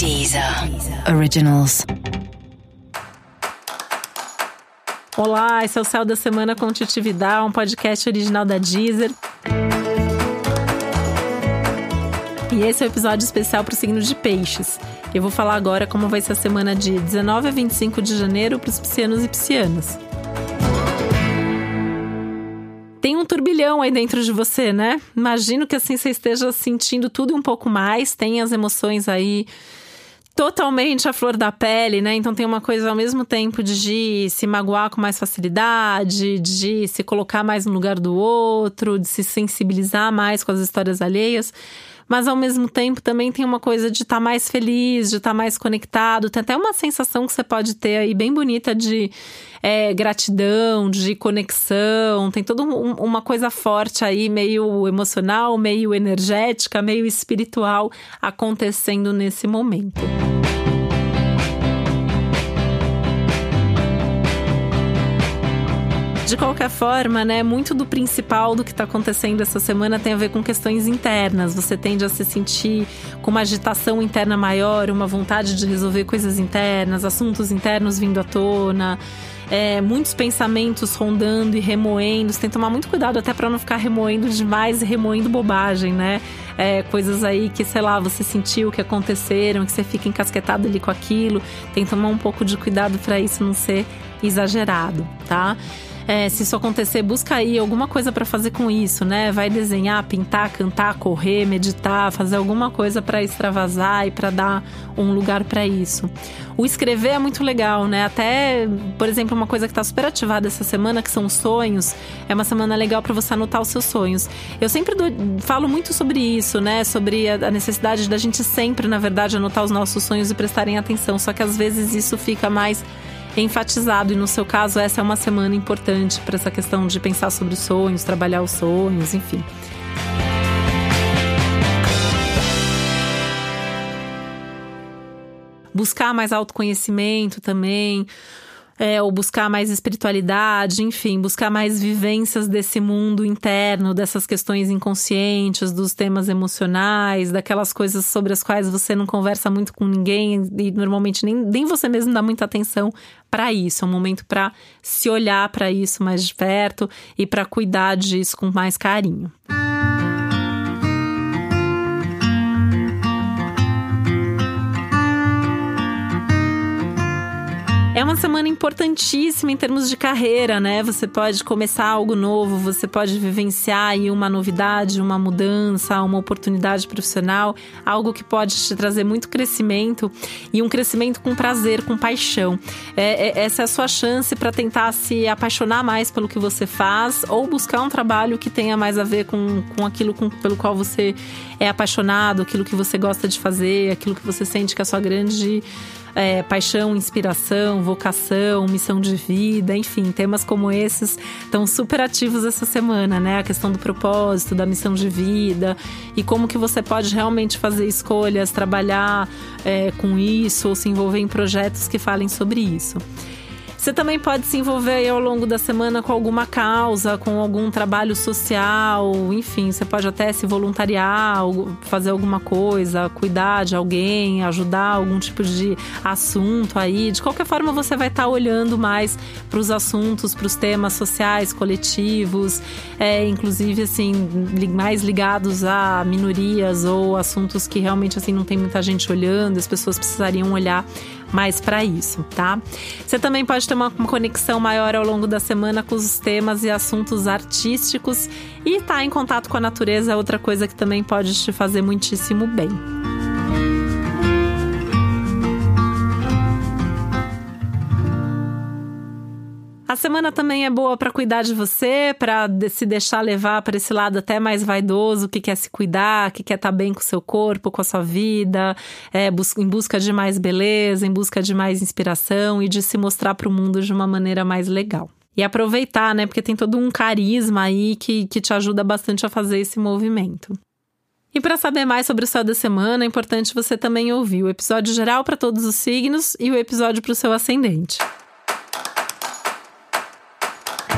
Deezer Originals. Olá, esse é o Céu da Semana com Titividade, um podcast original da Deezer. E esse é o um episódio especial para o signo de Peixes. Eu vou falar agora como vai ser a semana de 19 a 25 de janeiro para os piscianos e piscianas. Tem um turbilhão aí dentro de você, né? Imagino que assim você esteja sentindo tudo um pouco mais, tem as emoções aí totalmente à flor da pele, né? Então tem uma coisa ao mesmo tempo de se magoar com mais facilidade, de se colocar mais no lugar do outro, de se sensibilizar mais com as histórias alheias mas ao mesmo tempo também tem uma coisa de estar tá mais feliz, de estar tá mais conectado. Tem até uma sensação que você pode ter aí bem bonita de é, gratidão, de conexão. Tem toda um, uma coisa forte aí, meio emocional, meio energética, meio espiritual acontecendo nesse momento. De qualquer forma, né, muito do principal do que está acontecendo essa semana tem a ver com questões internas. Você tende a se sentir com uma agitação interna maior, uma vontade de resolver coisas internas, assuntos internos vindo à tona. É, muitos pensamentos rondando e remoendo. Você tem que tomar muito cuidado até para não ficar remoendo demais e remoendo bobagem, né? É, coisas aí que, sei lá, você sentiu que aconteceram, que você fica encasquetado ali com aquilo. Tem que tomar um pouco de cuidado para isso não ser exagerado, tá? É, se isso acontecer, busca aí alguma coisa para fazer com isso, né? Vai desenhar, pintar, cantar, correr, meditar, fazer alguma coisa para extravasar e para dar um lugar para isso. O escrever é muito legal, né? Até, por exemplo, uma coisa que está super ativada essa semana, que são os sonhos, é uma semana legal para você anotar os seus sonhos. Eu sempre do, falo muito sobre isso, né? Sobre a, a necessidade da gente sempre, na verdade, anotar os nossos sonhos e prestarem atenção. Só que às vezes isso fica mais enfatizado. E no seu caso, essa é uma semana importante para essa questão de pensar sobre os sonhos, trabalhar os sonhos, enfim. Buscar mais autoconhecimento também é, ou buscar mais espiritualidade, enfim, buscar mais vivências desse mundo interno, dessas questões inconscientes, dos temas emocionais, daquelas coisas sobre as quais você não conversa muito com ninguém e normalmente nem, nem você mesmo dá muita atenção para isso. É um momento para se olhar para isso mais de perto e para cuidar disso com mais carinho. Uma semana importantíssima em termos de carreira, né? Você pode começar algo novo, você pode vivenciar uma novidade, uma mudança, uma oportunidade profissional, algo que pode te trazer muito crescimento e um crescimento com prazer, com paixão. É, é, essa é a sua chance para tentar se apaixonar mais pelo que você faz ou buscar um trabalho que tenha mais a ver com, com aquilo com, pelo qual você é apaixonado, aquilo que você gosta de fazer, aquilo que você sente que é a sua grande é, paixão, inspiração, vocação, missão de vida, enfim, temas como esses estão super ativos essa semana, né? A questão do propósito, da missão de vida e como que você pode realmente fazer escolhas, trabalhar é, com isso ou se envolver em projetos que falem sobre isso. Você também pode se envolver ao longo da semana com alguma causa, com algum trabalho social, enfim, você pode até se voluntariar, fazer alguma coisa, cuidar de alguém, ajudar algum tipo de assunto aí. De qualquer forma, você vai estar olhando mais para os assuntos, para os temas sociais, coletivos, é, inclusive assim, mais ligados a minorias ou assuntos que realmente assim não tem muita gente olhando, as pessoas precisariam olhar mais para isso, tá? Você também pode ter uma, conexão maior ao longo da semana com os temas e assuntos artísticos e estar tá em contato com a natureza é outra coisa que também pode te fazer muitíssimo bem. A semana também é boa para cuidar de você, para se deixar levar para esse lado até mais vaidoso, que quer se cuidar, que quer estar tá bem com o seu corpo, com a sua vida, é, em busca de mais beleza, em busca de mais inspiração e de se mostrar para o mundo de uma maneira mais legal. E aproveitar, né? Porque tem todo um carisma aí que, que te ajuda bastante a fazer esse movimento. E para saber mais sobre o céu da semana, é importante você também ouvir o episódio geral para todos os signos e o episódio para o seu ascendente.